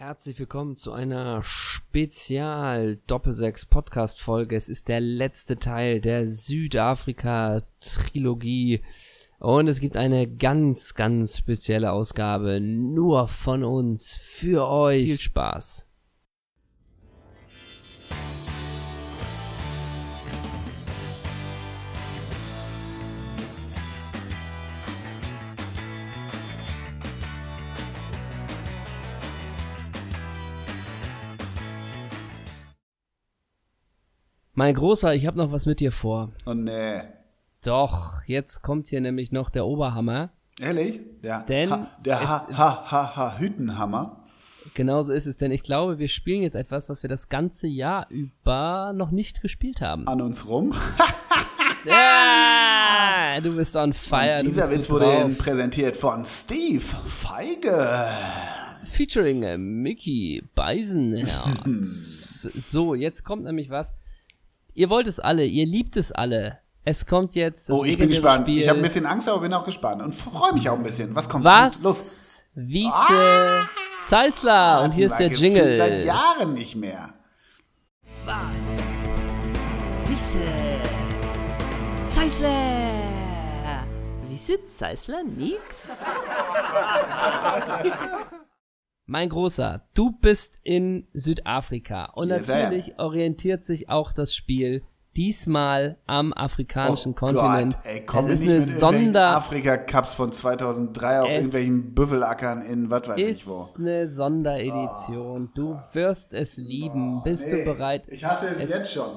Herzlich willkommen zu einer Spezial Doppelsechs Podcast Folge. Es ist der letzte Teil der Südafrika Trilogie und es gibt eine ganz, ganz spezielle Ausgabe nur von uns für euch. Viel Spaß. Mein Großer, ich habe noch was mit dir vor. Oh nee. Doch, jetzt kommt hier nämlich noch der Oberhammer. Ehrlich? Der, Denn ha, der ha, ha, ha, ha, Hütenhammer. Genauso ist es, denn ich glaube, wir spielen jetzt etwas, was wir das ganze Jahr über noch nicht gespielt haben. An uns rum. ja, du bist on fire. Und du dieser bist Witz wurde drauf. Präsentiert von Steve Feige. Featuring Mickey Beisenherz. so, jetzt kommt nämlich was. Ihr wollt es alle, ihr liebt es alle. Es kommt jetzt das Oh, ich bin gespannt. Spiel. Ich habe ein bisschen Angst, aber bin auch gespannt. Und freue mich auch ein bisschen. Was kommt? Los. Was? Wiese Zeisler. Und hier ist der gefühlt Seit Jingle. Jahren nicht mehr. Wiese Zeisler. Wiese Zeisler nix? Mein Großer, du bist in Südafrika und sehr. natürlich orientiert sich auch das Spiel diesmal am afrikanischen Oh Kontinent. Gott, ey, komm es ist nicht eine mit Sonder Afrika-Cups von 2003 auf Es irgendwelchen Büffelackern in was weiß ich ist wo. eine Sonderedition. Du wirst es lieben. Bist Nee, du bereit? Ich hasse es, Es- jetzt schon.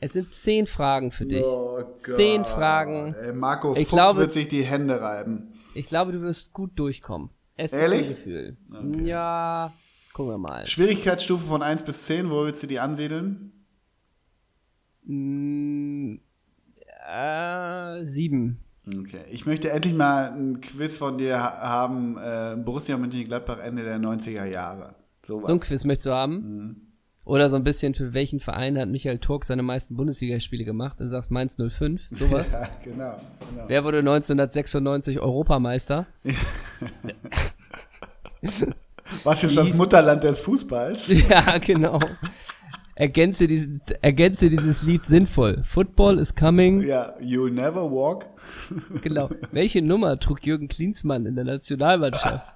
Es sind zehn Fragen für dich. Oh Zehn. Fragen. Ey, Marco Ich Fuchs glaube- wird sich die Hände reiben. Ich glaube, du wirst gut durchkommen. Es Ehrlich? ist ein Gefühl. Ja, gucken wir mal. Schwierigkeitsstufe von 1 bis 10, wo willst du die ansiedeln? Mm, äh, sieben. Okay. Ich möchte endlich mal ein Quiz von dir ha haben. Äh, Borussia Mönchengladbach Ende der 90er Jahre. So So ein Quiz möchtest du haben? Mhm. Oder so ein bisschen, für welchen Verein hat Michael Turk seine meisten Bundesligaspiele gemacht? Du sagst Mainz 05, sowas. Ja, genau. genau. Wer wurde 1996 Europameister? Was ist das Mutterland des Fußballs? ja, genau. Ergänze, diesen, ergänze dieses Lied sinnvoll. Football is coming. Ja, You'll Never Walk. Genau. Welche Nummer trug Jürgen Klinsmann in der Nationalmannschaft?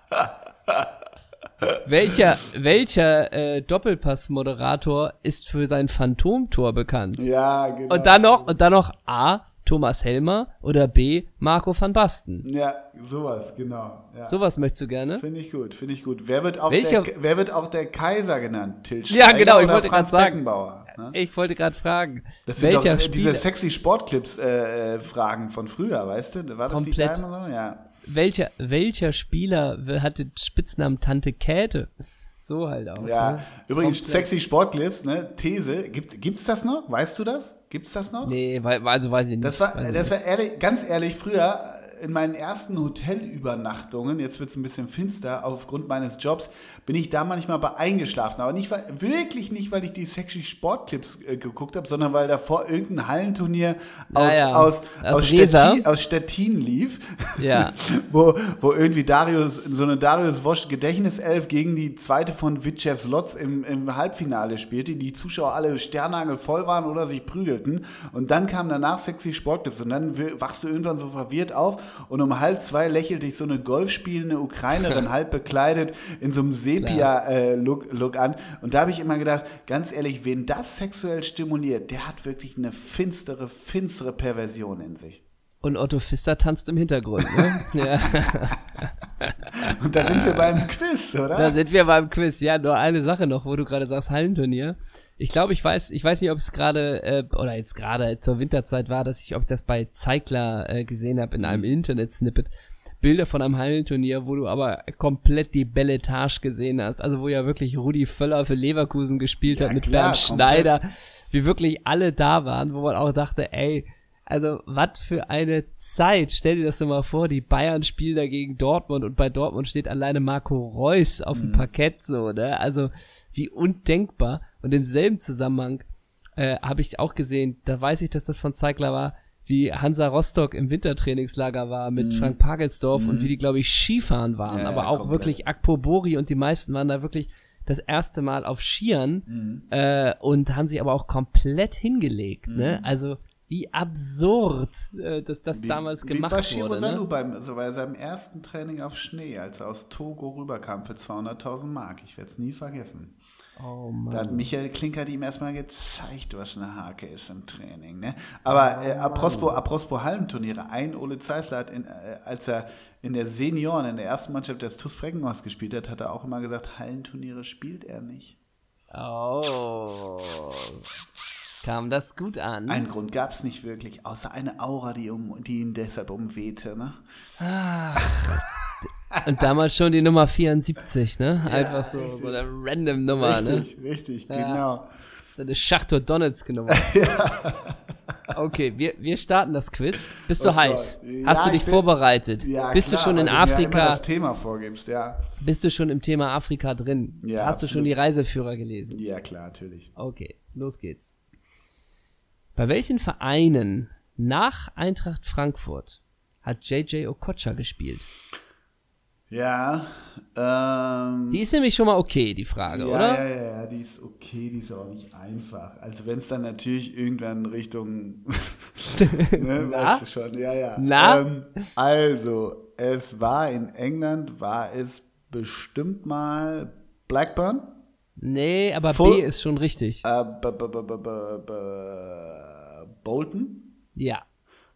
welcher welcher äh, Doppelpass-Moderator ist für sein Phantomtor bekannt? Ja, genau. Und dann noch und dann noch A. Thomas Helmer oder B. Marco van Basten. Ja, sowas, genau. Ja. Sowas möchtest du gerne? Finde ich gut, finde ich gut. Wer wird auch, Welcher- der, wer wird auch der Kaiser genannt? Till Ja, genau, ich wollte grad sagen. Ne? Ich wollte gerade fragen, Das sind welcher doch äh, diese sexy Sportclips-Fragen von früher, weißt du? War das Komplett. die so? Ja. welcher welcher Spieler hatte Spitznamen Tante Käthe? So halt auch. Ja, ne? übrigens, Komplett. sexy Sportclips, ne? These, gibt, gibt's das noch? Weißt du das? Gibt's das noch? Nee, also weiß ich nicht. Das war, weiß das war ehrlich, ganz ehrlich, früher in meinen ersten Hotelübernachtungen, jetzt wird es ein bisschen finster aufgrund meines Jobs, bin ich da manchmal bei eingeschlafen. Aber nicht, weil, wirklich nicht, weil ich die sexy Sportclips äh, geguckt habe, sondern weil davor irgendein Hallenturnier aus, Naja, aus, aus aus. Stettin, aus Stettin lief. Ja. wo, wo irgendwie Darius, so eine Darius Wosch Gedächtniself gegen die zweite von Vitchev Lotz im, im Halbfinale spielte, die Zuschauer alle sternnagelvoll waren oder sich prügelten. Und dann kam danach sexy Sportclips und dann wachst du irgendwann so verwirrt auf und um halb zwei lächelt dich so eine golfspielende Ukrainerin halb bekleidet in so einem Sepia-Look Look an. Und da habe ich immer gedacht, ganz ehrlich, wen das sexuell stimuliert, der hat wirklich eine finstere, finstere Perversion in sich. Und Otto Pfister tanzt im Hintergrund, ne? ja. Und da sind wir beim Quiz, oder? Da sind wir beim Quiz. Ja, nur eine Sache noch, wo du gerade sagst, Hallenturnier. Ich glaube, ich weiß, ich weiß nicht, ob es gerade, äh, oder jetzt gerade zur Winterzeit war, dass ich, ob ich das bei Zeigler äh, gesehen habe in einem Mhm. Internet-Snippet. Bilder von einem Hallenturnier, wo du aber komplett die Belletage gesehen hast. Also wo ja wirklich Rudi Völler für Leverkusen gespielt Ja, hat mit klar, Bernd komplett. Schneider. Wie wirklich alle da waren, wo man auch dachte, ey, also was für eine Zeit. Stell dir das doch mal vor, die Bayern spielen da gegen Dortmund und bei Dortmund steht alleine Marco Reus auf dem Parkett so, ne? Also wie undenkbar. Und im selben Zusammenhang äh, habe ich auch gesehen, da weiß ich, dass das von Zeigler war, wie Hansa Rostock im Wintertrainingslager war mit Frank Pagelsdorf und wie die, glaube ich, Skifahren waren. Ja, aber auch komplett. wirklich Akpobori und die meisten waren da wirklich das erste Mal auf Skiern Mhm. äh, und haben sich aber auch komplett hingelegt. Ne? Also wie absurd, äh, dass das damals gemacht wie wurde. Rosalu Ne? beim, so bei seinem ersten Training auf Schnee, als er aus Togo rüberkam für 200.000 Mark. Ich werde es nie vergessen. Oh Da hat. Michael Klinkert ihm erstmal gezeigt, was eine Hake ist im Training. Ne? Aber äh, apropos, apropos Hallenturniere, ein Ole Zeisler hat, in, äh, als er in der Senioren, in der ersten Mannschaft des TuS Freckenhorst gespielt hat, hat er auch immer gesagt, Hallenturniere spielt er nicht. Oh. Kam das gut an? Einen Grund gab es nicht wirklich, außer eine Aura, die, um, die ihn deshalb umwehte. Ne? Und damals schon die Nummer 74, ne? Einfach so, so eine random Nummer, ne? Richtig, richtig, Ja. genau. So eine Schachtor Donetsk Nummer. Okay, wir, wir starten das Quiz. Bist du Oh heiß? Ja, Hast du ich dich bin- vorbereitet? Ja, bist klar, du schon in mir ja Afrika? das Thema vorgibst, ja. Bist du schon im Thema Afrika drin? Ja, Hast du schon absolut. die Reiseführer gelesen? Ja, klar, natürlich. Okay, los geht's. Bei welchen Vereinen nach Eintracht Frankfurt hat JJ Okocha gespielt? Ja, ähm. Die ist nämlich schon mal okay, die Frage, ja, oder? Ja, ja, ja, die ist okay, die ist auch nicht einfach. Also wenn es dann natürlich irgendwann Richtung, ne, Na? weißt du schon, ja, ja. Na? Ähm, also, es war in England, war es bestimmt mal Blackburn, Nee, aber Full- B ist schon richtig. äh, -b -b -b Bolton, Ja.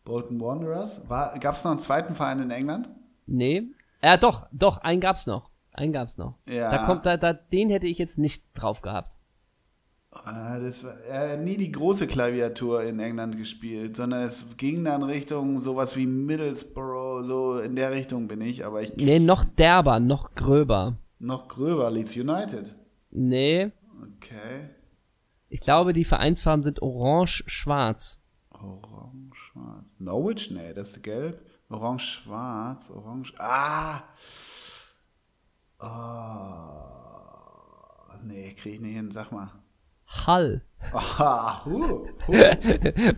Bolton Wanderers. Gab es noch einen zweiten Verein in England? Nee. Ja, doch, doch, einen gab's noch. Einen gab's noch. Ja. Da kommt, da, da, den hätte ich jetzt nicht drauf gehabt. Ah, Das war, er hat nie die große Klaviatur in England gespielt, sondern es ging dann Richtung sowas wie Middlesbrough, so in der Richtung bin ich, aber ich Nee, noch derber, noch gröber. noch gröber, Leeds United. Nee, Okay. ich glaube, die Vereinsfarben sind orange-schwarz. Orange, schwarz. Norwich? Nee, das ist gelb. Orange, schwarz, orange. Ah! Oh. Nee, krieg ich nicht hin, sag mal. Hull. Ah, hu, hu.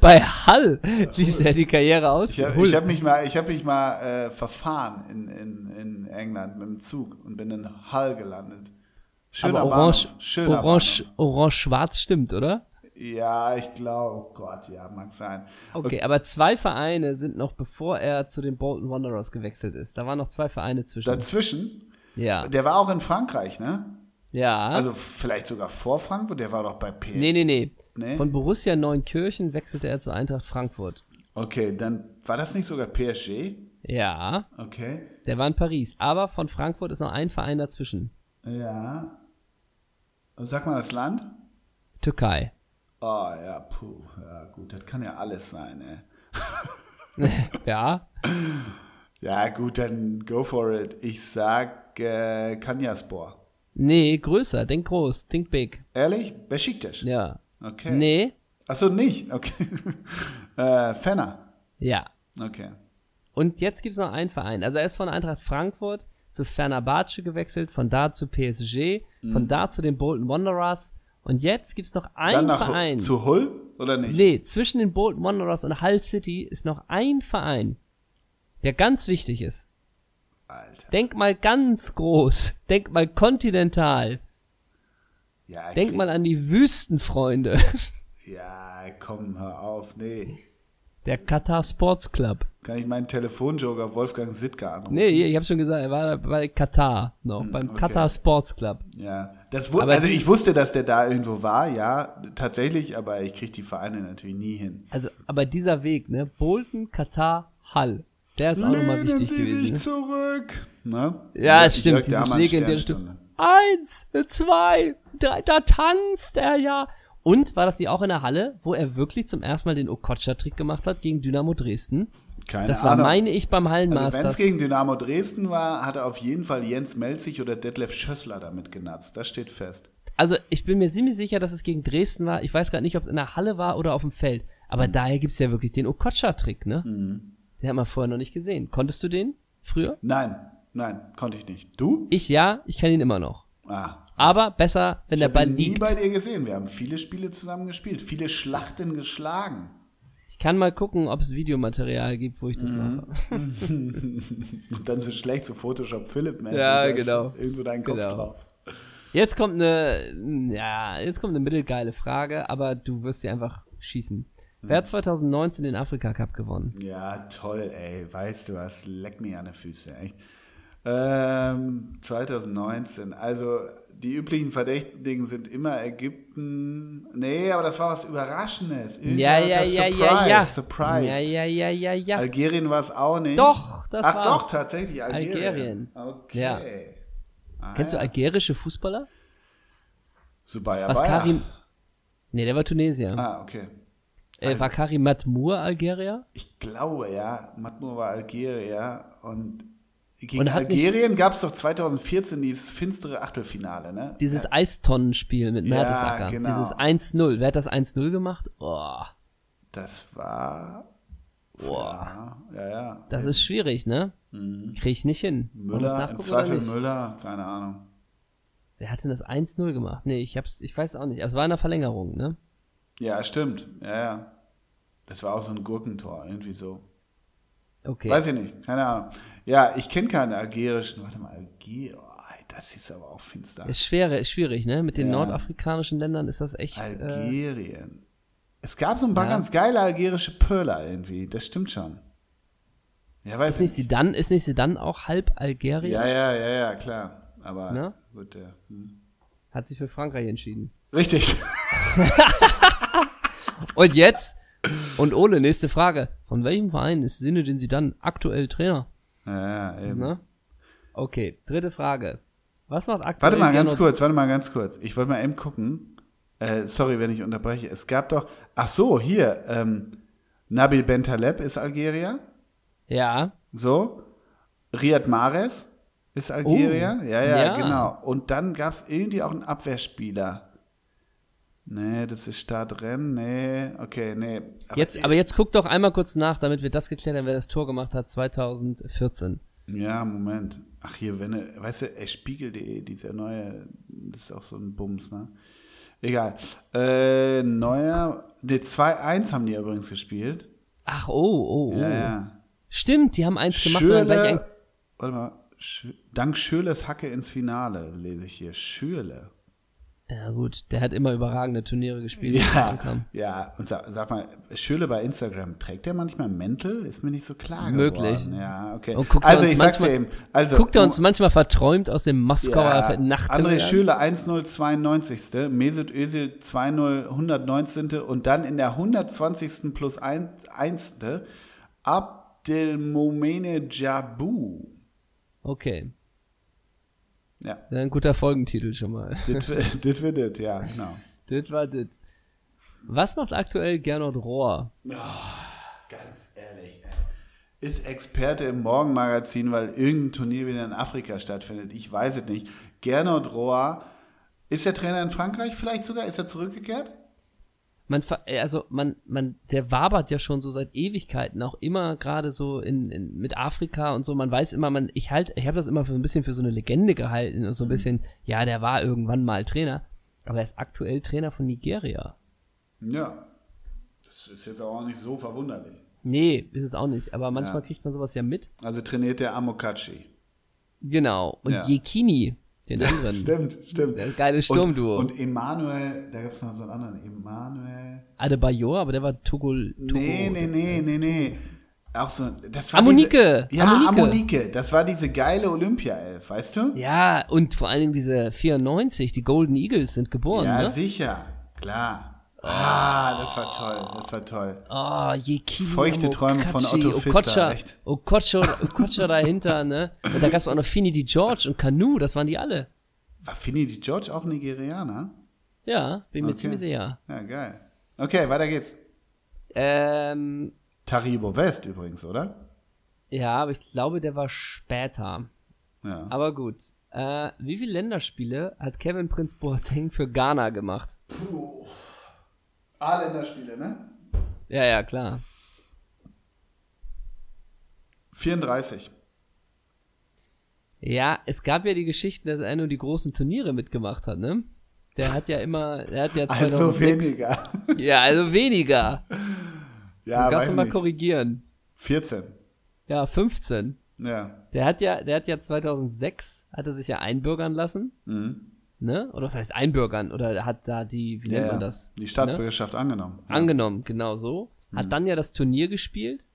Bei Hull ließ er die Karriere aus. Ich habe hab mich mal, ich hab mich mal äh, verfahren in, in, in England mit dem Zug und bin in Hull gelandet. Schöner aber orange. Schöner orange, orange-schwarz stimmt, oder? Ja, ich glaube, oh Gott, ja, mag sein. Okay, aber zwei Vereine sind noch, bevor er zu den Bolton Wanderers gewechselt ist. Da waren noch zwei Vereine zwischen. Dazwischen, ja. der war auch in Frankreich, ne? Ja. Also vielleicht sogar vor Frankfurt, der war doch bei P. nee, nee, nee, Nee? Von Borussia Neunkirchen wechselte er zu Eintracht Frankfurt. Okay, dann war das nicht sogar PSG? Ja, Okay. der war in Paris. Aber von Frankfurt ist noch ein Verein dazwischen. Ja. Sag mal das Land? Türkei. Oh ja, puh, ja gut, das kann ja alles sein, ey. Ja. Ja, gut, dann go for it. Ich sag äh, Kanyaspor. Nee, größer. Denk groß. Think big. Ehrlich? Besiktas? Ja. Okay. Nee. Achso, nicht? Okay. äh, Fenner. Ja. Okay. Und jetzt gibt es noch einen Verein. Also er ist von Eintracht Frankfurt zu Fenerbahce gewechselt, von da zu PSG, von da zu den Bolton Wanderers. Und jetzt gibt es noch einen nach Verein. zu Hull oder nicht? Nee, zwischen den Bolton Wanderers und Hull City ist noch ein Verein, der ganz wichtig ist. Alter. Denk mal ganz groß. Denk mal kontinental. Ja, Denk mal an die Wüstenfreunde. Ja, komm, hör auf. Nee. Der Qatar Sports Club. Kann ich meinen Telefonjoker Wolfgang Sittger anrufen? Nee, ich habe schon gesagt, er war bei Katar noch, beim Hm, okay. Qatar Sports Club. Ja, das Aber also ich wusste, dass der da irgendwo war, ja, tatsächlich, aber ich kriege die Vereine natürlich nie hin. Also, aber dieser Weg, ne? Bolton, Katar, Hull. Der ist auch nochmal wichtig Sie gewesen. sich Ne? zurück. Ne? Ja, Jörg stimmt, dieses legendäre. Stück. Eins, zwei, drei, da tanzt er ja. Und war das nicht auch in der Halle, wo er wirklich zum ersten Mal den Okocha-Trick gemacht hat gegen Dynamo Dresden? Keine Das war, Ahnung. meine ich, beim also wenn es Hallenmasters. gegen Dynamo Dresden war, hat er auf jeden Fall Jens Melzig oder Detlef Schössler damit genatzt. Das steht fest. Also, ich bin mir ziemlich sicher, dass es gegen Dresden war. Ich weiß gerade nicht, ob es in der Halle war oder auf dem Feld. Aber Mhm. daher gibt's ja wirklich den Okocha-Trick, ne? Den hat man vorher noch nicht gesehen. Konntest du den früher? Nein, nein, konnte ich nicht. Du? Ich ja, ich kann ihn immer noch. Ah. Aber besser, wenn Ich der habe Ball ihn nie liegt. bei dir gesehen. Wir haben viele Spiele zusammen gespielt, viele Schlachten geschlagen. Ich kann mal gucken, ob es Videomaterial gibt, wo ich das Mhm. mache. Und dann so schlecht so Photoshop Philipp mäßig Ja, genau. Irgendwo deinen Kopf Genau. drauf. Jetzt kommt eine, ja, jetzt kommt eine mittelgeile Frage, aber du wirst sie einfach schießen. Wer hat 2019 den Afrika Cup gewonnen? Ja, toll, ey. Weißt du was? Leck mir an die Füße, echt. Ähm, 2019. Also, die üblichen Verdächtigen sind immer Ägypten. Nee, aber das war was Überraschendes. Irgendwie Ja, war ja, ja, ja, ja. Surprise. Ja, ja, ja, ja, ja. Algerien war es auch nicht. Doch, das Ach war's. doch, tatsächlich Algerien. Algerien. Okay. Ja. Ah, Kennst du algerische Fußballer? Subaya Was. Karim. Nee, der war Tunesier. Ah, okay. Äh, war Karim Matmour Algerier? Ich glaube, ja. Matmur war Algerier und gegen Algerien gab es doch 2014 dieses finstere Achtelfinale, ne? Dieses Eistonnenspiel mit Ja, Mertesacker. genau. Dieses 1-0. Wer hat das 1-0 gemacht? Oh, Das war. Boah. Ja, ja. ja. das ist schwierig, ne? Krieg ich nicht hin. Müller, im Zweifel? Müller, keine Ahnung. Wer hat denn das 1-0 gemacht? Nee, ich hab's, ich weiß auch nicht. Es war in der Verlängerung, ne? Ja, stimmt. Ja, ja. Das war auch so ein Gurkentor, irgendwie so. Okay. Weiß ich nicht, keine Ahnung. Ja, ich kenne keine algerischen. Warte mal, Alger. Oh, das ist aber auch finster. Ist schwer, ist schwierig, ne? Mit den Ja. nordafrikanischen Ländern ist das echt. Äh, Algerien. Es gab so ein paar Ja. ganz geile algerische Pöller irgendwie. Das stimmt schon. Ja, weiß ist nicht ich sie dann, ist nicht sie dann auch halb Algerien? Ja, ja, ja, ja, klar. Aber Ne? gut, ja. Hm. Hat sich für Frankreich entschieden. Richtig. Und jetzt? Und Ole, nächste Frage. Von welchem Verein ist Zinedine Zidane aktuell Trainer? Ja, ja, eben. Ne? Okay, dritte Frage. Was macht aktuell Warte mal ganz kurz, warte mal ganz kurz. Ich wollte mal eben gucken. Äh, sorry, wenn ich unterbreche. Es gab doch. Ach so, hier. Ähm, Nabil Bentaleb ist Algerier. Ja, So. Riyad Mahrez ist Algerier. Oh, ja, ja, ja. genau. Und dann gab es irgendwie auch einen Abwehrspieler. Nee, das ist Stadtrennen. Nee, okay, nee. jetzt, aber jetzt guck doch einmal kurz nach, damit wir das geklärt haben, wer das Tor gemacht hat 2014. Ja, Moment. Ach, hier, wenn du, weißt du, ey, Spiegel.de, dieser neue, das ist auch so ein Bums, ne? Egal. Äh, neuer, ne, 2-1 haben die übrigens gespielt. Ach, oh, oh, oh. Ja, ja. Stimmt, die haben eins gemacht, sondern gleich ein, Schürle, warte mal, Schö- dank Schürles Hacke ins Finale, lese ich hier. Schürle. Ja gut, der hat immer überragende Turniere gespielt. Ja, ja, und sag, sag mal, Schürle bei Instagram, trägt der manchmal Mäntel? Ist mir nicht so klar Möglich. geworden. Ja, okay. Und guckt er also uns ich sag's dir manchmal- eben. Also, Guckt er uns manchmal verträumt aus dem Moskauer Ja, Nachthimmel André an? Schürle 1-0-92. Mesut Özil 2-0 119. Und dann in der 120. plus 1. 1. Abdelmomene Jabu. Okay, Ja, ein guter Folgentitel schon mal. das wird es, ja, genau. das war das. Was macht aktuell Gernot Rohr? Ganz ehrlich, ey. Ist Experte im Morgenmagazin, weil irgendein Turnier wieder in Afrika stattfindet. Ich weiß es nicht. Gernot Rohr, ist der Trainer in Frankreich vielleicht sogar? Ist er zurückgekehrt? Man, ver- also man, man, der wabert ja schon so seit Ewigkeiten, auch immer gerade so in, in, mit Afrika und so. Man weiß immer, man, ich halt, ich habe das immer für ein bisschen für so eine Legende gehalten und so ein bisschen, ja, der war irgendwann mal Trainer, aber er ist aktuell Trainer von Nigeria. Ja. Das ist jetzt auch nicht so verwunderlich. Nee, ist es auch nicht, aber manchmal Ja. kriegt man sowas ja mit. Also trainiert der Amokachi. Genau. Und Ja. Yekini, den anderen. Stimmt, stimmt. Der geile Sturmduo. Und, und Emanuel, da gab es noch so einen anderen. Emanuel. Adebayor, aber der war. Togo. Nee, nee, nee, nee, nee. Auch so. Das war Amonike, Diese, ja, Amonike. Amonike. Das war diese geile Olympia-Elf, weißt du? Ja, und vor allem diese 94, die Golden Eagles sind geboren, Ja, ne? sicher. Klar. Ah, das war toll. Das war toll. Oh, Yekini. Feuchte Träume von Otto Pfister, Okocha, echt. Okocha, Okocha dahinter, ne? Und da gab's auch noch Finidi George und Kanu, das waren die alle. War Finidi George auch Nigerianer? Ja, bin mir Okay. ziemlich sicher. Ja, geil. Okay, weiter geht's. Ähm, Taribo West übrigens, oder? ja, aber ich glaube, der war später. Ja. Aber gut. Äh, wie viele Länderspiele hat Kevin Prince Boateng für Ghana gemacht? A-Länderspiele, ne? Ja, ja, klar. 34. Ja, es gab ja die Geschichten, dass er nur die großen Turniere mitgemacht hat, ne? Der hat ja immer, er hat ja 2006, Also weniger. Ja, also weniger. Ja, du kannst du mal nicht. korrigieren. 14. Ja, 15. Ja. Der hat ja, der hat ja 2006, hat er sich ja einbürgern lassen. Mhm. Ne? Oder was heißt einbürgern? Oder hat da die, wie nennt Ja, man ja. das? Die Staatsbürgerschaft angenommen. Ne? Angenommen, genau so. Hat Mhm. dann ja das Turnier gespielt,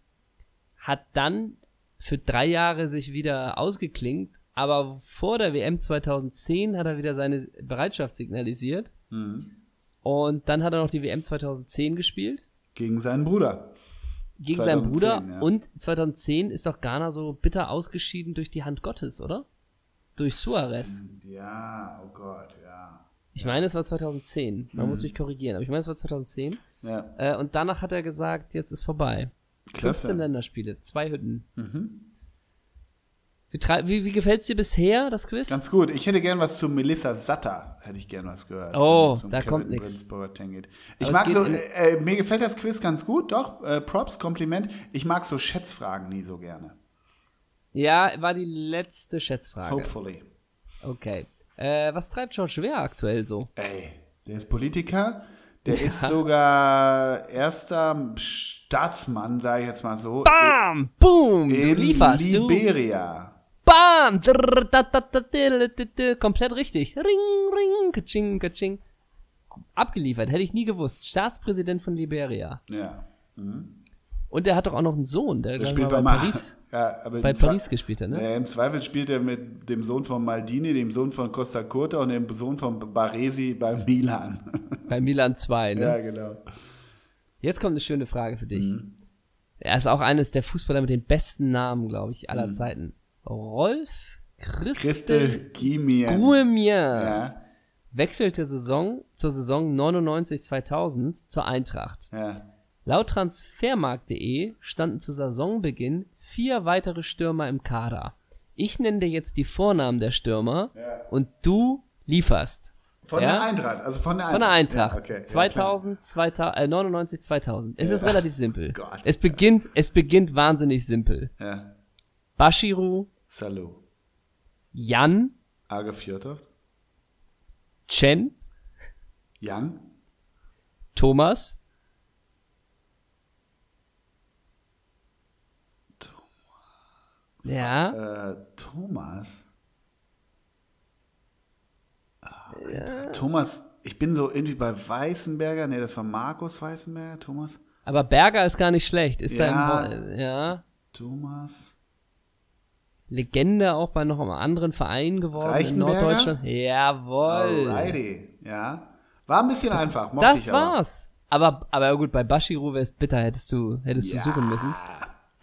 hat dann für drei Jahre sich wieder ausgeklinkt, aber vor der WM 2010 hat er wieder seine Bereitschaft signalisiert. Mhm. Und dann hat er noch die WM 2010 gespielt Gegen seinen Bruder. gegen seinen 2010, Bruder. ja. Und 2010 ist doch Ghana so bitter ausgeschieden durch die Hand Gottes, oder? Durch Suarez. Ja, oh Gott, ja. Ich meine, es war 2010. Man Mhm. muss mich korrigieren, aber ich meine, es war 2010. Ja, Äh, und danach hat er gesagt, jetzt ist vorbei. 15 klasse. Länderspiele, zwei Hütten. Mhm. Wie, wie, gefällt es dir bisher, das Quiz? Ganz gut. Ich hätte gern was zu Melissa Satter. Hätte ich gern was gehört. Oh, Zum da Kevin kommt geht. Ich mag so, äh, äh, mir gefällt das Quiz ganz gut, doch. Äh, Props, Kompliment. Ich mag so Schätzfragen nie so gerne. Ja, war die letzte Schätzfrage. Hopefully. Okay. Äh, was treibt George Wehr aktuell so? Ey, der ist Politiker. Der ist sogar erster Staatsmann, sage ich jetzt mal so. Bam! Boom! Du in lieferst, du. Liberia. Bam! Di, di. Komplett richtig. Ring, ring, kaching, kaching. Abgeliefert, hätte ich nie gewusst. Staatspräsident von Liberia. Ja. Und er hat doch auch noch einen Sohn, der, Der spielt bei, bei Paris, Ja, aber bei Paris gespielt hat, ne? Ja, Im Zweifel spielt er mit dem Sohn von Maldini, dem Sohn von Costa Curta und dem Sohn von Baresi bei Milan. Bei Milan 2, ne? ja, genau. Jetzt kommt eine schöne Frage für dich. Mhm. Er ist auch eines der Fußballer mit den besten Namen, glaube ich, Mhm. aller Zeiten. Rolf Christel. Guemier Ja, wechselte Saison zur Saison 99-2000 zur Eintracht. ja. Laut Transfermarkt.de standen zu Saisonbeginn vier weitere Stürmer im Kader. Ich nenne dir jetzt die Vornamen der Stürmer Ja. und du lieferst. Von Ja? der Eintracht, also von der Eintracht. Von der Eintracht. Ja, okay. Ja, 2000, 2000 äh, 99, 2000. Es ist relativ simpel. Gott. Es beginnt, es beginnt wahnsinnig simpel. Ja. Bashiru, Salut. Jan, Arge Fjordhoft. Chen, Young. Thomas, ja, Äh, Thomas. Ah, Thomas, ich bin so irgendwie bei Weißenberger. Nee, das war Markus Weißenberger. Thomas. aber Berger ist gar nicht schlecht. Ist Ja. da im, ja, Thomas. Legende auch bei noch einem anderen Verein geworden in? Norddeutschland. Jawohl. Alrighty. Ja. War ein bisschen einfach. Mochte Das ich aber. war's. Aber, aber gut, bei Bashiru wäre es bitter, hättest du, hättest du suchen müssen.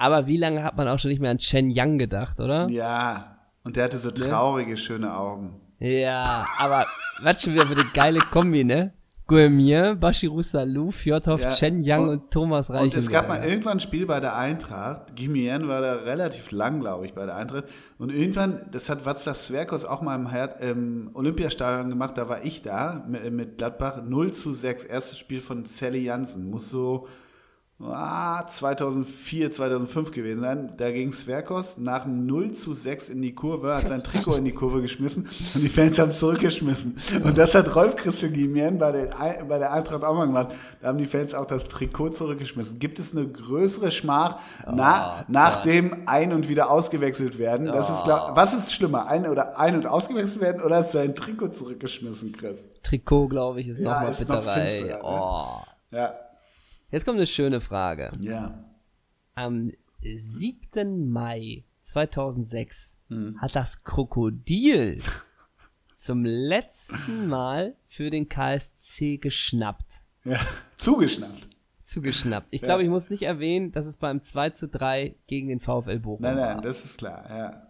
Aber wie lange hat man auch schon nicht mehr an Chen Yang gedacht, oder? Ja. Und der hatte so traurige, schöne Augen. Ja, aber was schon wieder für eine geile Kombi, ne? Guemier, Bashiru Salou, Fjordhoff, Ja, Chen Yang und- und, Thomas Und es gab mal irgendwann ein Spiel bei der Eintracht. Gimien war da relativ lang, glaube ich, bei der Eintracht. Und irgendwann, das hat Václav Sverkos auch mal im, im Olympiastadion gemacht, da war ich da mit, mit Gladbach. 0 zu 6, erstes Spiel von Sally Jansen. Muss so ah, 2004, 2005 gewesen sein. Da ging Sverkos nach einem 0 zu 6 in die Kurve, hat sein Trikot in die Kurve geschmissen und die Fans haben es zurückgeschmissen. Und das hat Rolf Christel Gimien bei, den, bei der Eintracht auch mal gemacht. Da haben die Fans auch das Trikot zurückgeschmissen. Gibt es eine größere Schmach, na, nachdem ein- und wieder ausgewechselt werden? Das ist, glaub, was ist schlimmer? Ein- oder ein- und ausgewechselt werden oder hast du ein Trikot zurückgeschmissen, Chris? Trikot, glaube ich, ist Ja, noch mal ist noch bitterer. finsterer, ne? Oh. Ja. Jetzt kommt eine schöne Frage. Ja. Am 7. Mai 2006 Hm. hat das Krokodil zum letzten Mal für den KSC geschnappt. ja. Zugeschnappt. Zugeschnappt. Ich glaube, ich muss nicht erwähnen, dass es beim 2 zu 3 gegen den VfL Bochum Nein, war. nein, das ist klar, ja.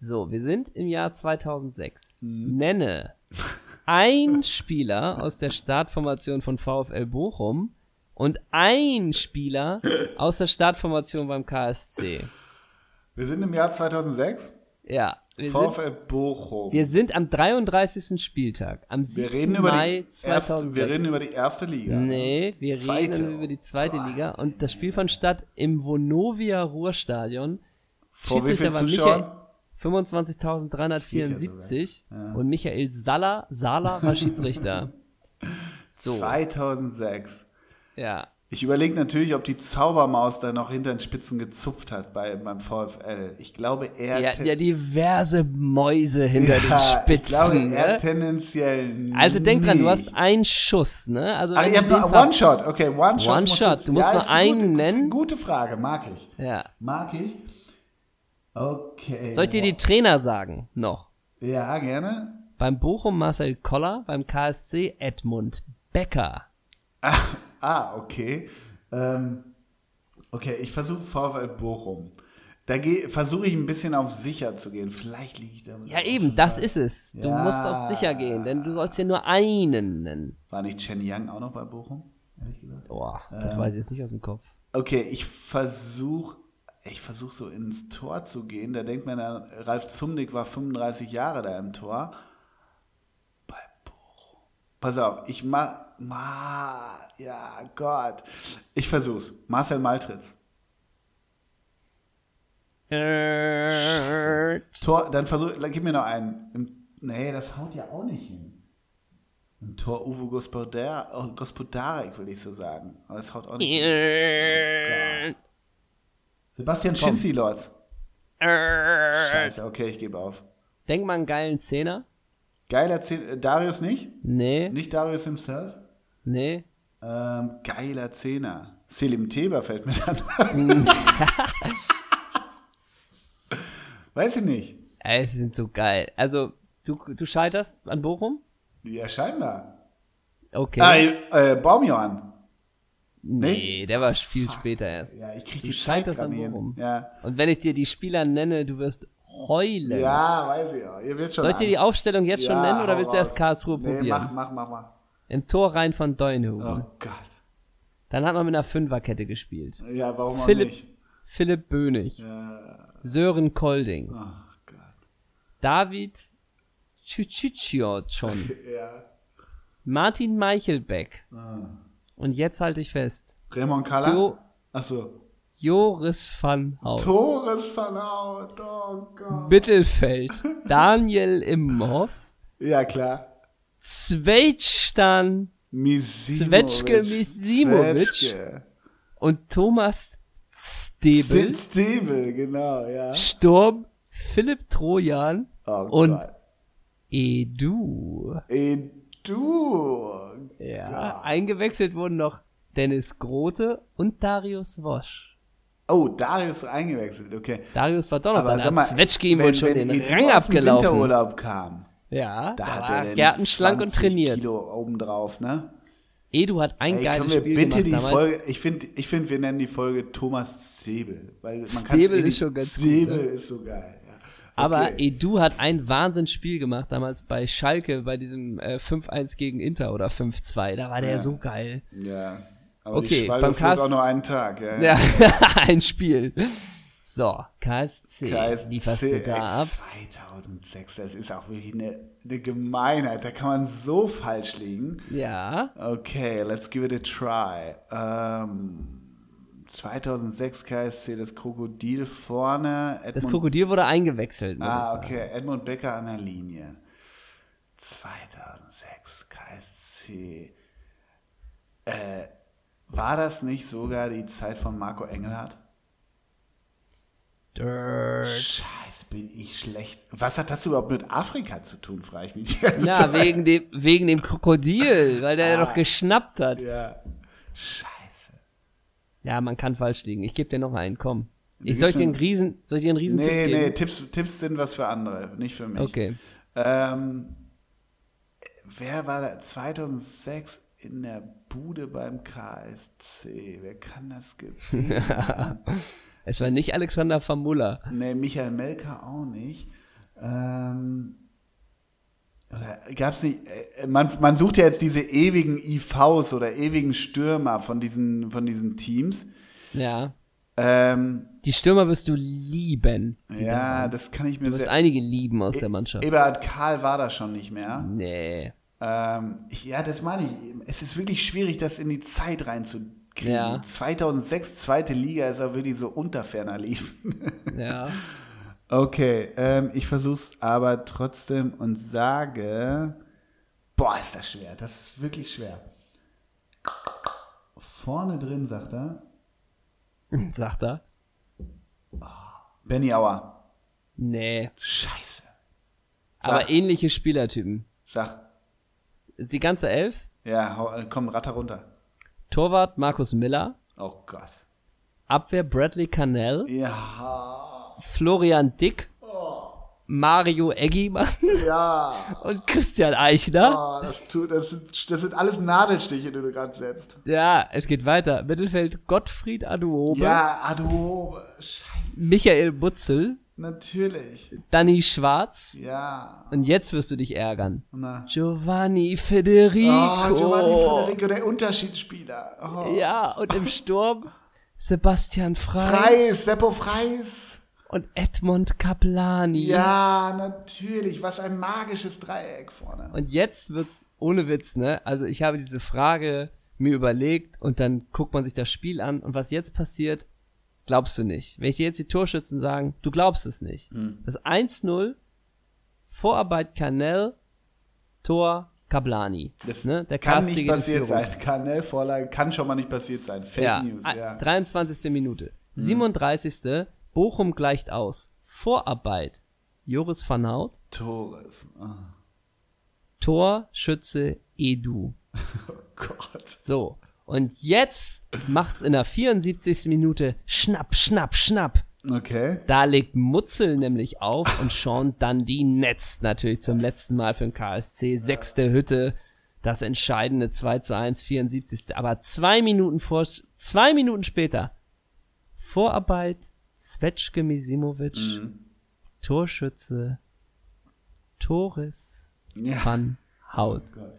So, wir sind im Jahr 2006. Hm. Nenne ein Spieler aus der Startformation von VfL Bochum und ein Spieler aus der Startformation beim KSC. Wir sind im Jahr 2006. Ja, wir, VfL sind, Bochum. wir sind am 33. Spieltag, am 7. Wir reden, über Mai die 2006. erste, wir reden über die erste Liga. Nee, wir Zweite. reden über die zweite Liga und das Spiel fand statt im Vonovia Ruhrstadion. Vor wie vielen war Zuschauern? Michael, 25.374 und Michael Sala, Sala war Schiedsrichter. So, 2006. ja. Ich überlege natürlich, ob die Zaubermaus da noch hinter den Spitzen gezupft hat bei, beim VfL. Ich glaube eher. Die hatten ja diverse Mäuse hinter Ja, den Ich glaube Spitzen. eher Ne? tendenziell. Also denk dran, du hast einen Schuss, ne? Also wenn ich den nur One-Shot. Okay, One-Shot. One-Shot. Du musst nur ist eine einen gute, nennen. Gute Frage, mag ich. Ja. Mag ich. Okay. Soll ich dir die Trainer sagen noch? Ja, gerne. Beim Bochum Marcel Koller, beim KSC Edmund Becker. Ah, okay. Ähm, okay, ich versuche VfL Bochum. Da versuche ich ein bisschen auf sicher zu gehen. Vielleicht liege ich da. Ja eben, das ist es. Du Ja. musst auf sicher gehen, denn du sollst hier nur einen nennen. War nicht Chen Yang auch noch bei Bochum? Ehrlich gesagt. Boah, Ähm. das weiß ich jetzt nicht aus dem Kopf. Okay, ich versuche ich versuch so ins Tor zu gehen. Da denkt man, an, Ralf Zumdick war 35 Jahre da im Tor. Pass auf, ich mach. Ma, ja, Gott. Ich versuch's. Marcel Maltritz. Tor, dann versuch, gib mir noch einen. Im, nee, das haut ja auch nicht hin. Im Tor Uwe Gospodar, oh, Gospodarek, will ich so sagen. Aber das haut auch nicht hin. Sebastian Schinzi, Lords. Scheiße, okay, ich gebe auf. Denk mal einen geilen Zehner. Geiler Zehner. äh, Darius nicht? Nee, Nicht Darius himself? nee. Ähm, geiler Zehner. Selim Teber fällt mir dann. Weiß ich nicht. Ey, sie sind so geil. Also, du, du scheiterst an Bochum? Ja, scheinbar. Okay. Ah, äh, Baumjohann. nee, der war viel später erst. Ja, ich krieg Du die scheiterst an. Bochum. Ja. Und wenn ich dir die Spieler nenne, du wirst heulen. ja, weiß ich auch. Ihr wird schon Soll ich dir die Angst. Aufstellung jetzt schon Ja, nennen oder willst du erst. Karlsruhe nee, probieren? mach, mach, mach, mach. Im Tor rein von Deunhoven. Oh Gott. Dann hat man mit einer Fünferkette gespielt. Ja, warum auch Philipp, nicht? Philipp Bönig, Ja. Sören Kolding, Oh Gott. David schon, Ja. Martin Meichelbeck Ah. und jetzt halte ich fest, Raymond Kaller? Achso. Joris van Hout. Tores Verlaut. Oh Gott. Mittelfeld, Daniel Imhoff, Ja, klar. Zvejtstan Misimovic. Zwetschge Misimovic. Und Thomas Stebel, Stebel, genau, ja. Sturm, Philipp Trojan Oh und Gott. Edu. Ey, du. Ja, eingewechselt wurden noch Dennis Grote und Darius Wosch. Oh, Darius ist eingewechselt, okay. Darius war doch noch Aber bei der Zwetschge ihm wenn, wohl schon wenn den Rang abgelaufen. Winterurlaub kam, Ja, da da hat war er gärtenschlank und 20 trainiert. Kilo obendrauf, ne? Edu hat ein Ey, geiles Spiel bitte gemacht die. Folge, ich finde, ich find, wir nennen die Folge Thomas Stebel. Weil man kann's Stebel eh ist schon ganz gut, Stebel ne? ist so geil, ja. Aber Okay. Edu hat ein Wahnsinnsspiel gemacht damals bei Schalke, bei diesem äh, 5-1 gegen Inter oder 5-2. Da war der Ja. so geil. Ja. Aber Okay, die Schwalbe beim flog KS auch nur einen Tag, ja. Ja, ein Spiel. So, KSC, KSC, lieferst du da ab? 2006, das ist auch wirklich eine, eine Gemeinheit. Da kann man so falsch liegen. Ja. Okay, let's give it a try. Ähm, 2006 KSC, das Krokodil vorne. Das Edmund, Krokodil wurde eingewechselt, Ah, okay. Edmund Becker an der Linie. 2006 KSC. Äh, war das nicht sogar die Zeit von Marco Engelhardt? Dirt. Scheiße, bin ich schlecht. Was hat das überhaupt mit Afrika zu tun, frage ich mich Ja, Zeit. wegen dem, wegen dem Krokodil, weil der ja doch geschnappt hat. Ja. Scheiße. Ja, man kann falsch liegen. Ich gebe dir noch einen, komm. Ich soll ich dir einen Riesen, soll ich dir einen Riesentipp Nee, geben? nee, Tipps, Tipps sind was für andere, nicht für mich. Okay. Ähm, wer war da 2006 in der Bude beim KSC? Wer kann das gewesen sein? Es war nicht Alexander Muller. nee, Michael Melker auch nicht. Ähm, Gab es nicht, äh, man, man sucht ja jetzt diese ewigen IVs oder ewigen Stürmer von diesen, von diesen Teams. Ja. Ähm, Die Stürmer wirst du lieben. ja, das kann ich mir Du wirst einige lieben aus der Mannschaft. Eberhard Karl war da schon nicht mehr. Nee. Ähm, ja, das meine ich. Es ist wirklich schwierig, das in die Zeit reinzukriegen. Ja. 2006, zweite Liga, ist er wirklich so unter ferner lief. Ja. okay, ähm, ich versuch's aber trotzdem und sage, boah, ist das schwer. Das ist wirklich schwer. Vorne drin, sagt er. Sagt er. Benny Auer. Nee. Scheiße. Aber ähnliche Spielertypen. Sag. Die ganze Elf. Ja, äh, komm, ratter runter. Torwart Markus Miller. Oh Gott. Abwehr Bradley Cannell. Ja. Florian Dick. Mario Eggimann Ja. und Christian Eichner. Oh, das, tut, das, sind, das sind alles Nadelstiche, die du gerade setzt. Ja, es geht weiter. Mittelfeld Gottfried Aduobe. Ja, Ado. Scheiße. Michael Butzel. Natürlich. Danny Schwarz. Ja. Und jetzt wirst du dich ärgern. Na. Giovanni Federico. Oh, Giovanni Federico, der Unterschiedsspieler. Oh. Ja, und im Sturm Sebastian Freis. Freis, Seppo Freis. Und Edmond Kaplani. Ja, natürlich. Was ein magisches Dreieck vorne. Und jetzt wird's ohne Witz, ne? Also ich habe diese Frage mir überlegt und dann guckt man sich das Spiel an und was jetzt passiert, glaubst du nicht. Wenn ich dir jetzt die Torschützen sagen, du glaubst es nicht. Das 1-0, Vorarbeit Canel, Tor Kablani. Das ne? Der kann nicht passiert sein. Kanellvorlage kann schon mal nicht passiert sein. Fake Ja, News, ah, ja. 23. Minute. Hm. 37. Bochum gleicht aus. Vorarbeit. Joris van Hout. Tores. Ah, Torschütze Edu. Oh Gott. So. Und jetzt macht's in der 74. Minute schnapp, schnapp, schnapp. Okay. Da legt Mutzel nämlich auf und Sean Dundee netzt natürlich zum letzten Mal für den KSC. Sechste Hütte. Das entscheidende 2 zu 1, 74. Aber zwei Minuten vor, zwei Minuten später. Vorarbeit, Svetschke Misimovic, Torschütze, Toris Ja. van Hout. Gott.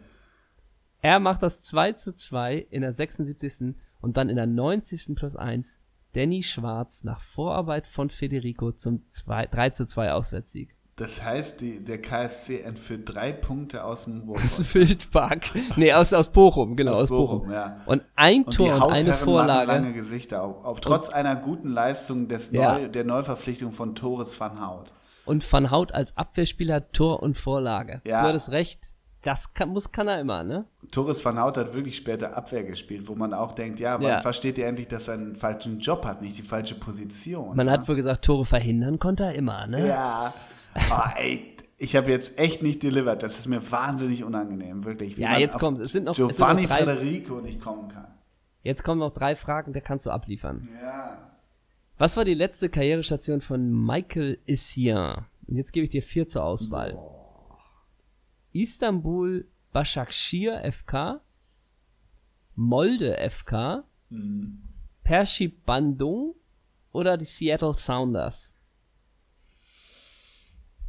Er macht das 2 zu 2 in der 76. und dann in der 90. plus 1 Danny Schwarz nach Vorarbeit von Federico zum 2, 3 zu 2 Auswärtssieg. Das heißt, die, der KSC entführt drei Punkte aus dem Aus Ruhrpott. Wildpark. Nee, aus, aus Bochum, genau, aus, Aus Bochum. Bochum, ja. Und ein Und Tor und eine Vorlage. lange Gesichter, auch, auch trotz einer guten Leistung des Ja. Neu, der Neuverpflichtung von Torres van Hout. Und Van Hout als Abwehrspieler Tor und Vorlage. Ja. Du hattest recht. Das kann, muss kann er immer, ne? Torres van Hout hat wirklich später Abwehr gespielt, wo man auch denkt, ja, man Ja. versteht ja endlich, dass er einen falschen Job hat, nicht die falsche Position. Man ja. hat wohl gesagt, Tore verhindern konnte er immer, ne? Ja. Oh, ey, ich habe jetzt echt nicht delivered. Das ist mir wahnsinnig unangenehm, wirklich. Wie Ja, jetzt auf kommt's. Es sind noch- es sind noch Giovanni drei- Federico nicht kommen kann. Jetzt kommen noch drei Fragen, da kannst du abliefern. Ja. Was war die letzte Karrierestation von Michael Essien? Und jetzt gebe ich dir vier zur Auswahl. Istanbul Başakşehir FK, Molde FK, Pership Bandung oder die Seattle Sounders?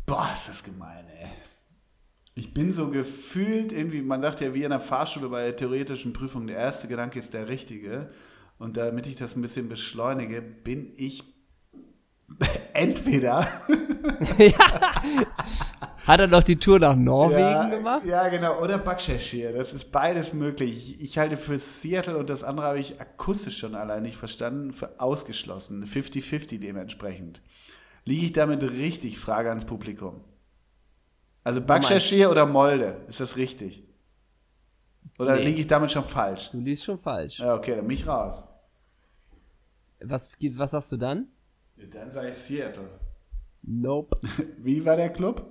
Boah, ist das gemein, ey. Ich bin so gefühlt irgendwie, man sagt ja wie in der Fahrschule bei der theoretischen Prüfung, der erste Gedanke ist der richtige. Und damit ich das ein bisschen beschleunige, bin ich entweder Hat er noch die Tour nach Norwegen ja, gemacht? Ja, genau. Oder Bakshashir. Das ist beides möglich. Ich, ich halte für Seattle und das andere habe ich akustisch schon allein nicht verstanden, für ausgeschlossen. 50-50 dementsprechend. Liege ich damit richtig? Frage ans Publikum. Also Bakshashir oder Molde? Ist das richtig? Oder Nee. liege ich damit schon falsch? Du liest schon falsch. Ja, okay, dann mich raus. Was, was sagst du dann? Dann sage ich Seattle. Nope. Wie war der Club?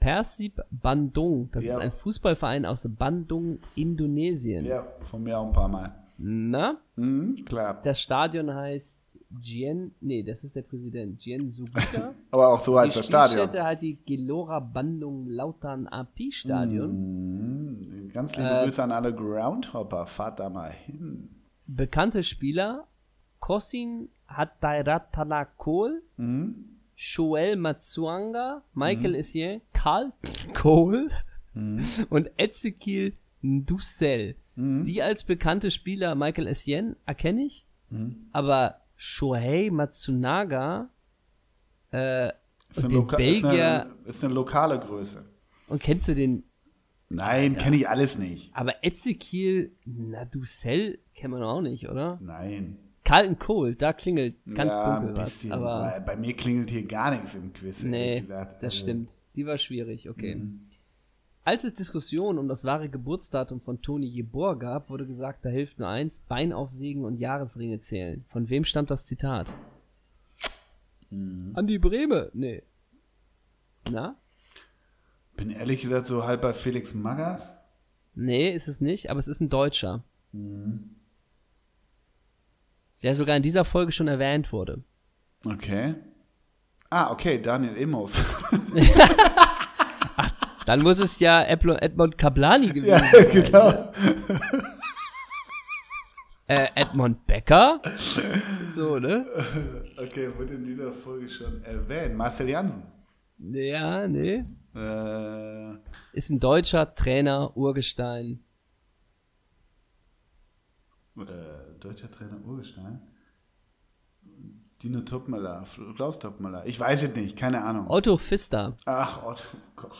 Persib Bandung. Das Ja. ist ein Fußballverein aus Bandung, Indonesien. Ja, von mir auch ein paar Mal. Na? Mhm, klar. Das Stadion heißt Gien, nee, das ist der Präsident, Gien Sugita. Aber auch so die heißt das Stadion. Spielstätte halt die Gelora Bandung Lautern AP Stadion. Mhm. Ganz liebe Äh, Grüße an alle Groundhopper. Fahrt da mal hin. Bekannte Spieler, Kosin Hatairatala Kohl, Mhm. Joel Matsuanga, Michael Essien, Karl Kohl Mhm. und Ezekiel Dussel. Die als bekannte Spieler Michael Essien erkenne ich, Mhm. aber Shohei Matsunaga äh, Ist und eine, den ist, Belgier eine, ist eine lokale Größe. und kennst du den Nein, kenne ich alles nicht. aber Ezekiel Naducel kennt man auch nicht, oder? Nein. Carlton Cole, da klingelt ganz ja, dunkel ein was, bisschen. aber Bei- mir klingelt hier gar nichts im Quiz. nee, das Also, stimmt. Die war schwierig, okay. Mhm. Als es Diskussionen um das wahre Geburtsdatum von Toni Jeboer gab, wurde gesagt, da hilft nur eins, Bein aufsägen und Jahresringe zählen. Von wem stammt das Zitat? Mhm. Andi Breme? Nee. Na? Bin ehrlich gesagt so halb bei Felix Magath. Nee, ist es nicht, aber es ist ein Deutscher. Der sogar in dieser Folge schon erwähnt wurde. Okay. Ah, okay, Daniel Imhoff. Dann muss es ja Edmund Edmond Kablani gewesen ja, sein. genau. Äh, Edmund Becker? So, ne? Okay, wurde in dieser Folge schon erwähnt. Marcel Jansen. Ja, nee. Äh, Ist ein deutscher Trainer, Urgestein. äh, deutscher Trainer Urgestein. Dino Topmöller, Klaus Topmöller. Ich weiß es nicht, keine Ahnung. Otto Pfister. Ach, oh Gott.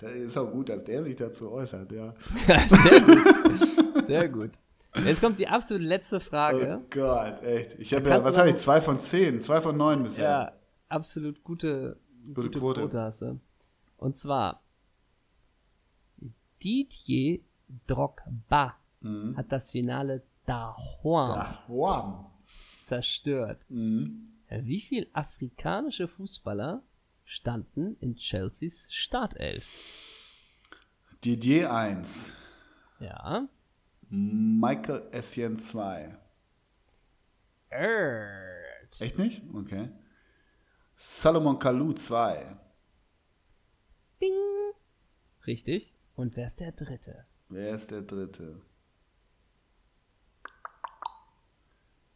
Das ist auch gut, dass der sich dazu äußert, ja. Sehr gut. Sehr gut. Jetzt kommt die absolut letzte Frage. Oh Gott, echt. Ich habe ja, was habe ich? Zwei von zehn, zwei von neun bisher. Ja, absolut gute, Gute gute Quote. Quote. hast du. Und zwar Didier Drogba Mhm. hat das Finale Ja, wow. zerstört. Mhm. Wie viele afrikanische Fußballer standen in Chelseas Startelf? Didier 1. Ja. Michael Essien 2. Erd. Echt nicht? Okay. Salomon Kalou 2. Bing. Richtig. Und wer ist der dritte? Wer ist der dritte?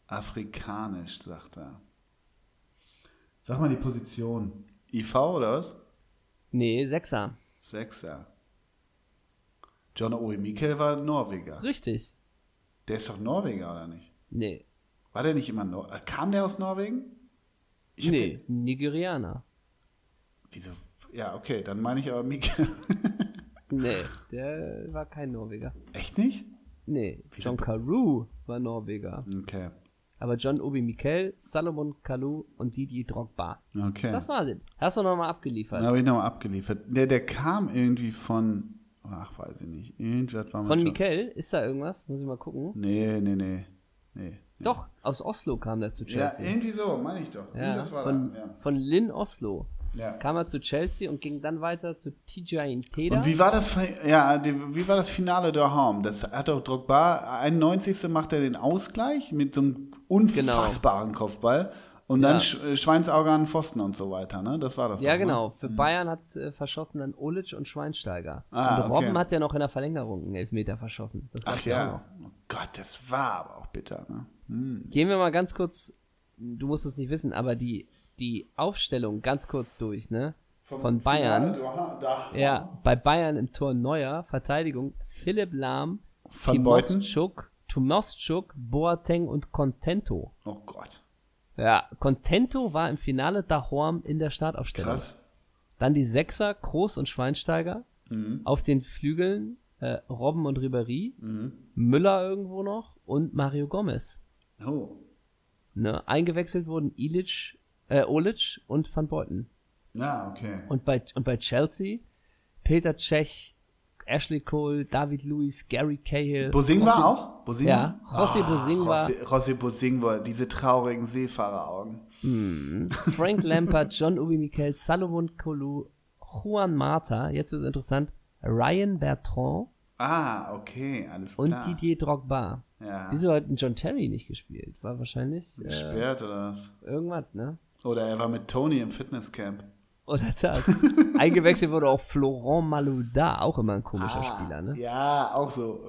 Afrikanisch, sagt er. Sag mal die Position. IV oder was? Nee, Sechser. Sechser. John Owe Mikkel war Norweger. Richtig. Der ist doch Norweger, oder nicht? Nee. War der nicht immer Nor äh, Kam der aus Norwegen? Ich nee, Den, Nigerianer. wieso? Ja, okay, dann meine ich aber Mikkel. Nee, der war kein Norweger. Echt nicht? Nee, Wieso John Carew war Norweger. Okay. Aber John Obi Mikel, Salomon Kalou und Didi Drogba. Okay. Das war denn. Hast du nochmal abgeliefert. Dann habe ich nochmal abgeliefert. Der, der kam irgendwie von. Ach, weiß ich nicht. Irgendwas war Von Mikel, ist da irgendwas? Muss ich mal gucken. Nee, nee, nee. nee. Doch, aus Oslo kam der zu Ja, Chelsea. irgendwie so, meine ich doch. Ja, Irgendwas war von, da. Ja. von Lynn Oslo Ja. kam er zu Chelsea und ging dann weiter zu TJ Teda. Und wie war das, ja, wie war das Finale daheim? Das hat doch Drogba, 91. macht er den Ausgleich mit so einem unfassbaren Kopfball und dann. Sch äh, Schweinsauge an Pfosten und so weiter, ne? Das war das ja, doch, ne? genau. Für Bayern hat äh, verschossen dann Olic und Schweinsteiger. Ah, und Robben okay. hat ja noch in der Verlängerung einen Elfmeter verschossen. Das Ach auch ja. Oh Gott, das war aber auch bitter, ne? Hm. Gehen wir mal ganz kurz, du musst es nicht wissen, aber die, die Aufstellung ganz kurz durch, ne? Von Bayern. Finale da- Ja, bei Bayern im Tor Neuer, Verteidigung Philipp Lahm? Timoschuk, Tomaschuk, Boateng und Contento. Oh Gott, Ja, Contento war im Finale daheim in der Startaufstellung. krass. Dann die Sechser, Kroos und Schweinsteiger. Mhm. Auf den Flügeln äh, Robben und Ribéry. Müller irgendwo noch und Mario Gomez. Oh. Ne? Eingewechselt wurden Ilic, äh, Olic und Van Beuten. Ja, okay. Und bei, und bei Chelsea Peter Cech, Ashley Cole, David Luiz, Gary Cahill. Bosing José- war auch? Bosing Ja? José Bosing war- José, José Bosing war, diese traurigen Seefahreraugen. Frank Lampard, John Ubi Mikel, Salomon Kalou, Juan Mata, jetzt wird es interessant, Ryan Bertrand Ah, okay, alles und klar. Didier Drogba. Ja. Wieso hat John Terry nicht gespielt? War wahrscheinlich äh, Gesperrt oder was? irgendwas, ne? Oder er war mit Tony im Fitnesscamp. Oder das. Eingewechselt wurde auch Florent Malouda, auch immer ein komischer Spieler, ne? Ah, Ja, auch so.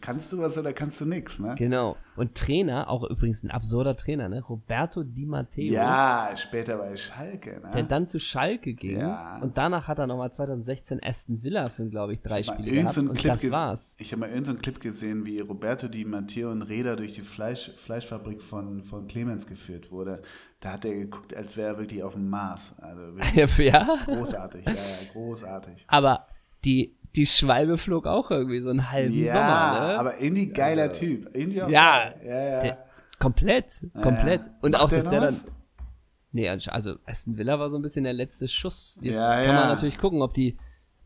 Kannst du was oder kannst du nix, ne? Genau. Und Trainer, auch übrigens ein absurder Trainer, ne? Roberto Di Matteo. Ja, später bei Schalke, Der ne? dann zu Schalke ging Ja. und danach hat er nochmal 2016 Aston Villa für, glaube ich, drei Mal Spiele gehabt und Clip das war's. Ich habe mal irgendeinen so einen Clip gesehen, wie Roberto Di Matteo und Räder durch die Fleisch, Fleischfabrik von, von Clemens geführt wurde. Da hat er geguckt, als wäre er wirklich auf dem Mars. Also wirklich ja, großartig, ja, ja, großartig. aber die, die Schwalbe flog auch irgendwie so einen halben Ja, Sommer, ne? aber irgendwie geiler Typ. Irgendwie auch Ja, geil. ja, ja. Der, komplett, komplett. ja. Und Macht auch, der dass der was? dann. Nee, also Aston Villa war so ein bisschen der letzte Schuss. Jetzt Ja, kann ja. man natürlich gucken, ob die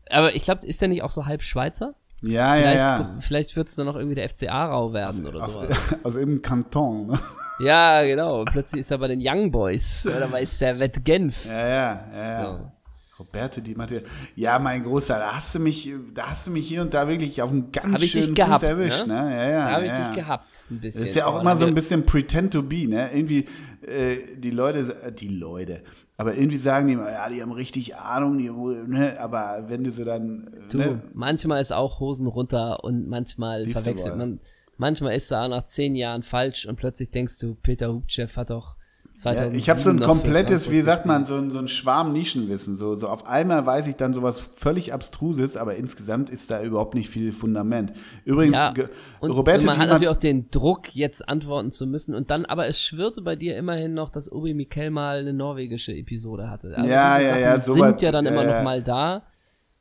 Aber ich glaube, ist der nicht auch so halb Schweizer? Ja, Vielleicht, ja, ja. vielleicht wird es dann noch irgendwie der FC Aarau werden oder Aus, so. aus irgendeinem Kanton, ne? Ja, genau. Plötzlich ist er bei den Young Boys oder bei Servette Genf. Ja, ja, ja, ja. So. Roberto Di Matteo. Ja, mein Großer, da hast du mich, da hast du mich hier und da wirklich auf einen ganz Hab ich dich schönen gehabt, Fuß erwischt, ne? ne? Ja, ja. Da habe ich ja. dich gehabt, ein bisschen. Das ist ja auch immer so ein bisschen pretend to be, ne? Irgendwie, äh, die Leute, äh, die Leute, aber irgendwie sagen die immer, ja, die haben richtig Ahnung, die, ne? aber wenn du sie dann, äh, Du, ne? manchmal ist auch Hosen runter und manchmal Siehst verwechselt man. Manchmal ist er auch nach zehn Jahren falsch und plötzlich denkst du, Peter Hubchev hat doch Ja, 2007 ich habe so ein komplettes, wie sagt man, so ein, so ein Schwarm Nischenwissen. So, so auf einmal weiß ich dann sowas völlig Abstruses, aber insgesamt ist da überhaupt nicht viel Fundament. Übrigens, Ja, und, Roberto und man hat natürlich auch den Druck, jetzt antworten zu müssen. Und dann, aber es schwirrte bei dir immerhin noch, dass Obi Mikel mal eine norwegische Episode hatte. Also Ja, ja, Sachen ja, sind soweit, ja dann immer äh, noch mal da.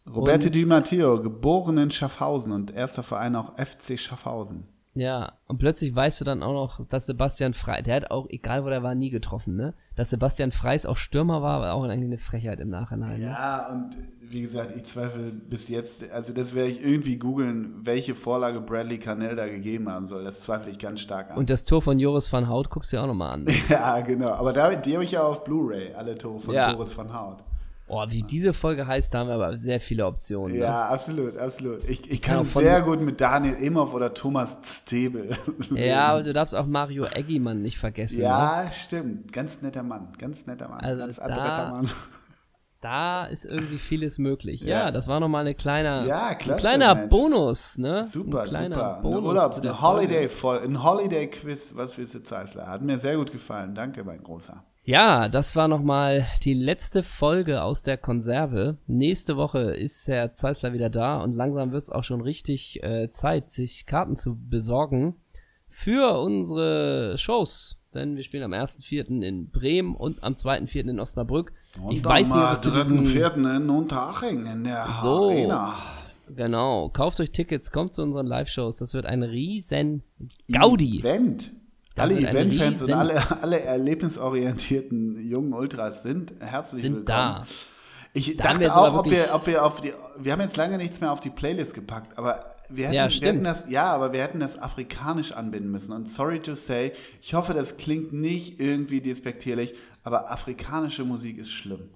Roberto Di Matteo, geboren in Schaffhausen und erster Verein auch FC Schaffhausen. Ja, und plötzlich weißt du dann auch noch, dass Sebastian Frey, der hat auch, egal wo der war, nie getroffen, ne? Dass Sebastian Freis auch Stürmer war, war auch eigentlich eine Frechheit im Nachhinein. Ne? Ja, und wie gesagt, ich zweifle bis jetzt, also das werde ich irgendwie googeln, welche Vorlage Bradley Carnell da gegeben haben soll. Das zweifle ich ganz stark an. Und das Tor von Joris van Hout guckst du dir auch nochmal an. Ne? ja, genau. Aber da, die habe ich ja auf Blu-ray, alle Tore von Ja. Boris van Haut. Oh, wie diese Folge heißt, da haben wir aber sehr viele Optionen. Ne? Ja, absolut, absolut. Ich, ich Kann von- sehr gut mit Daniel Imhoff oder Thomas Stebel. Ja, aber du darfst auch Mario Eggimann nicht vergessen. Ne? ja, stimmt. Ganz netter Mann, ganz netter Mann. Also ganz da- Mann. Da ist irgendwie vieles möglich. Ja, Ja. das war nochmal eine kleine, Ja, klasse, ein kleiner Mensch. Bonus, ne? Super, ein kleiner super. Bonus Ein Urlaub, zu der ein. Holiday, Holiday-Quiz, was willst du, Zeisler? Hat mir sehr gut gefallen. Danke, mein Großer. Ja, das war nochmal die letzte Folge aus der Konserve. Nächste Woche ist Herr Zeisler wieder da und langsam wird es auch schon richtig äh, Zeit, sich Karten zu besorgen für unsere Shows. Denn wir spielen am 1.4. in Bremen und am 2.4. in Osnabrück. ich weiß nicht, was zu diesem... vierten in Unterhaching in der So. Arena. Genau, kauft euch Tickets, kommt zu unseren Live-Shows. Das wird ein riesen Gaudi. Event. Das alle wird ein Eventfans und alle, alle erlebnisorientierten jungen Ultras sind herzlich Sind willkommen. da. Ich Da dachte auch, ob wir, ob wir auf die, wir haben jetzt lange nichts mehr auf die Playlist gepackt, aber wir hätten, Ja, wir hätten das, ja, aber wir hätten das afrikanisch anbinden müssen. Und sorry to say, ich hoffe, das klingt nicht irgendwie despektierlich, aber afrikanische Musik ist schlimm.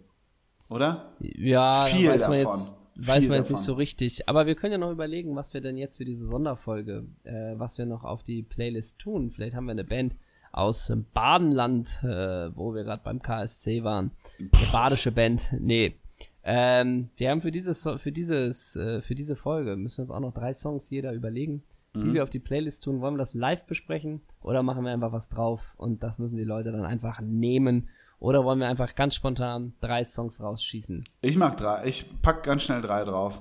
Oder? Ja, Viel davon. jetzt, weiß man jetzt nicht so richtig. Aber wir können ja noch überlegen, was wir denn jetzt für diese Sonderfolge, äh, was wir noch auf die Playlist tun. Vielleicht haben wir eine Band aus Badenland, äh, wo wir gerade beim KSC waren. Eine badische Band. Nee. Ähm, wir haben für dieses, für dieses, äh, für diese Folge müssen wir uns auch noch drei Songs jeder überlegen, die Mhm. wir auf die Playlist tun. Wollen wir das live besprechen oder machen wir einfach was drauf und das müssen die Leute dann einfach nehmen? Oder wollen wir einfach ganz spontan drei Songs rausschießen? Ich mag drei. Ich pack ganz schnell drei drauf.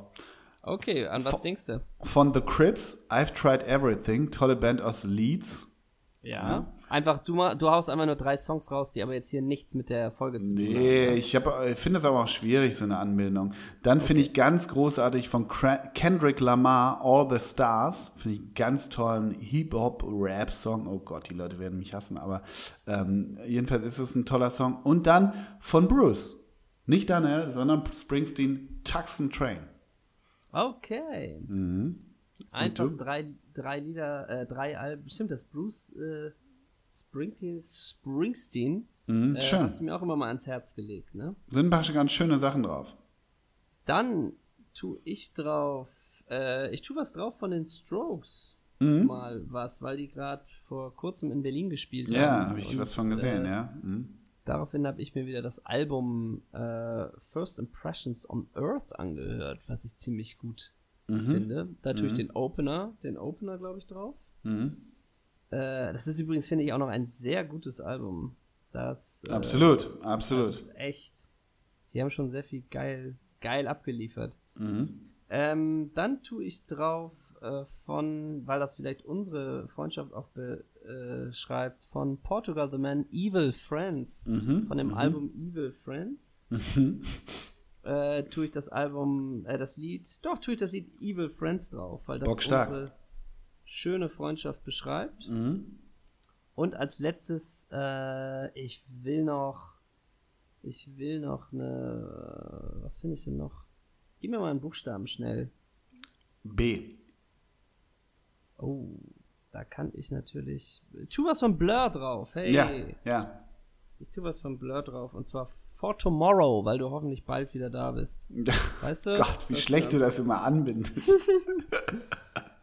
Okay, an was denkst du? Von The Crips, I've Tried Everything, tolle Band aus Leeds. Ja. Einfach, du, du haust einfach nur drei Songs raus, die aber jetzt hier nichts mit der Folge zu tun haben. Nee, ich, hab- ich finde es aber auch schwierig, so eine Anbindung. Dann finde ich ganz großartig von Kendrick Lamar, All the Stars. Finde ich einen ganz tollen Hip-Hop-Rap-Song. Oh Gott, die Leute werden mich hassen, aber ähm, jedenfalls ist es ein toller Song. Und dann von Bruce. Nicht Daniel, sondern Springsteen, Tucson Train. Okay. Mhm. Einfach drei, drei Lieder, äh, drei Alben. Stimmt, das Bruce äh, Springsteen, Springsteen Mhm, äh, schön. hast du mir auch immer mal ans Herz gelegt, ne? Sind ein paar ganz schöne Sachen drauf. Dann tu ich drauf, äh, ich tu was drauf von den Strokes. Mhm. Mal was, weil die gerade vor kurzem in Berlin gespielt haben. Ja, habe ich was von gesehen, äh, ja. Mhm. Daraufhin habe ich mir wieder das Album äh, First Impressions on Earth angehört, was ich ziemlich gut finde. Da tue ich den Opener, den Opener, glaube ich, drauf. Mhm. Äh, das ist übrigens, finde ich, auch noch ein sehr gutes Album. Das, äh, Absolut, Das absolut. ist echt. Die haben schon sehr viel geil, geil abgeliefert. Mhm. Ähm, dann tue ich drauf äh, von, weil das vielleicht unsere Freundschaft auch beschreibt, von Portugal the Man Evil Friends. Mhm, Von dem mhm. Album Evil Friends. Mhm. Äh, tue ich das Album, äh, das Lied, doch tue ich das Lied Evil Friends drauf, weil das Bockstark. unsere schöne Freundschaft beschreibt. Mhm. Und als letztes, äh, ich will noch, ich will noch eine, was finde ich denn noch? Gib mir mal einen Buchstaben schnell. B. Oh, da kann ich natürlich. Tu was von Blur drauf. Hey. Ja, ja. Ich tu was von Blur drauf. Und zwar for tomorrow, weil du hoffentlich bald wieder da bist. Weißt du? Gott, wie schlecht du das immer anbindest.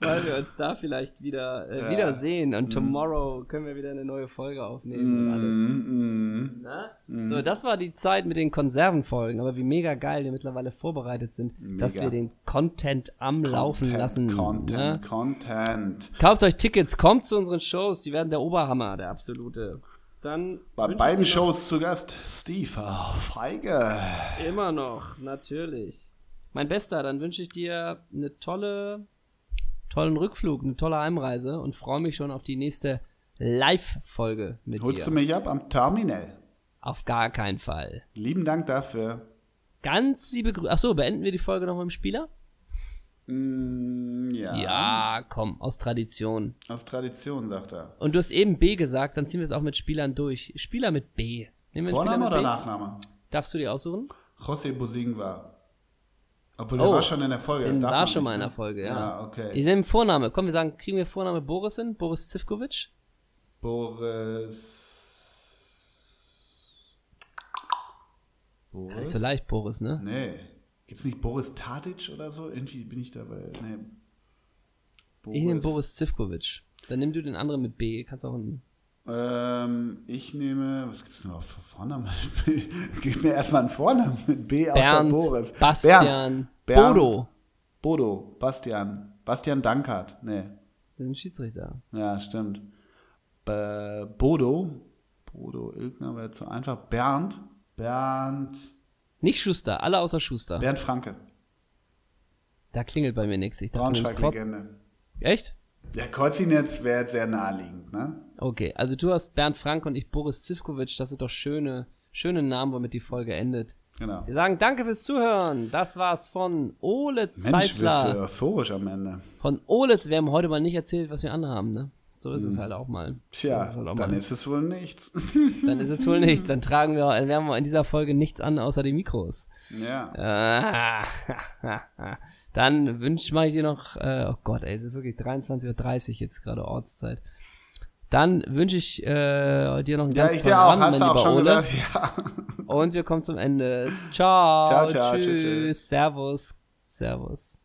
weil wir uns da vielleicht wieder äh, Ja. wiedersehen und tomorrow können wir wieder eine neue Folge aufnehmen und alles. Mm, mm. So, das war die Zeit mit den Konservenfolgen, aber wie mega geil wir mittlerweile vorbereitet sind, dass Mega. wir den Content am Laufen Content, lassen. Content, ne? Content. Kauft euch Tickets, kommt zu unseren Shows, die werden der Oberhammer, der absolute. Dann Bei beiden Shows zu Gast Steve oh, Feige. immer noch, natürlich. Mein Bester, dann wünsche ich dir eine tolle, tollen Rückflug, eine tolle Heimreise und freue mich schon auf die nächste Live-Folge mit Holst dir. du mich ab am Terminal? Auf gar keinen Fall. Lieben Dank dafür. Ganz liebe Grüße. Achso, beenden wir die Folge noch mit dem Spieler? Mm, ja. Ja, komm, aus Tradition. Aus Tradition, sagt er. Und du hast eben B gesagt, dann ziehen wir es auch mit Spielern durch. Spieler mit B. Vorname Spieler oder mit B? Nachname? Darfst du die aussuchen? José Bosingwa. Obwohl, der Oh, war schon in der Folge. darf war schon nicht, mal in ne? der Folge, ja. Ja, okay. Ich nehme Vorname. Komm, wir sagen, kriegen wir Vorname Boris hin? Boris Zivkovic? Boris. Gar nicht so leicht, Boris, ne? Nee. Gibt's nicht Boris Tadic oder so? Irgendwie bin ich dabei. Nee. Ich nehme Boris Zivkovic. Dann nimm du den anderen mit B. Kannst auch einen. Ähm, ich nehme, was gibt's denn noch für Vornamen? Gib mir erstmal einen Vornamen mit B außer Bernd, Boris. Bastian, Bernd. Bodo. Bodo, Bastian. Bastian Dankert. Nee. Das ist ein Schiedsrichter. Ja, stimmt. Äh, Bodo. Bodo Ilgner wäre zu einfach. Bernd. Bernd. Nicht Schuster, alle außer Schuster. Bernd Franke. Da klingelt bei mir nichts. Ich dachte, Braunschweig-Legende. Echt? Ja, Kozinetz wäre jetzt sehr naheliegend, ne? Okay, also du hast Bernd Frank und ich Boris Zivkovic. Das sind doch schöne, schöne Namen, womit die Folge endet. Genau. Wir sagen danke fürs Zuhören. Das war's von Ole Mensch, wirst du euphorisch am Ende. Von Ole, wir haben heute mal nicht erzählt, was wir anhaben, ne? So ist es halt auch mal. Tja, ist halt dann mal. ist es wohl nichts. dann ist es wohl nichts. Dann tragen wir, wir haben in dieser Folge nichts an, außer die Mikros. ja. Ah, dann wünsche ich dir noch, äh, oh Gott, ey, es ist wirklich 23.30 Uhr jetzt gerade Ortszeit. Dann wünsche ich äh, dir noch einen Ja, ganz tollen auch. Abend, mein lieber Ole. gesagt? Ja. Und wir kommen zum Ende. Ciao, Ciao, ciao, tschüss, tschüss, tschüss. servus, servus.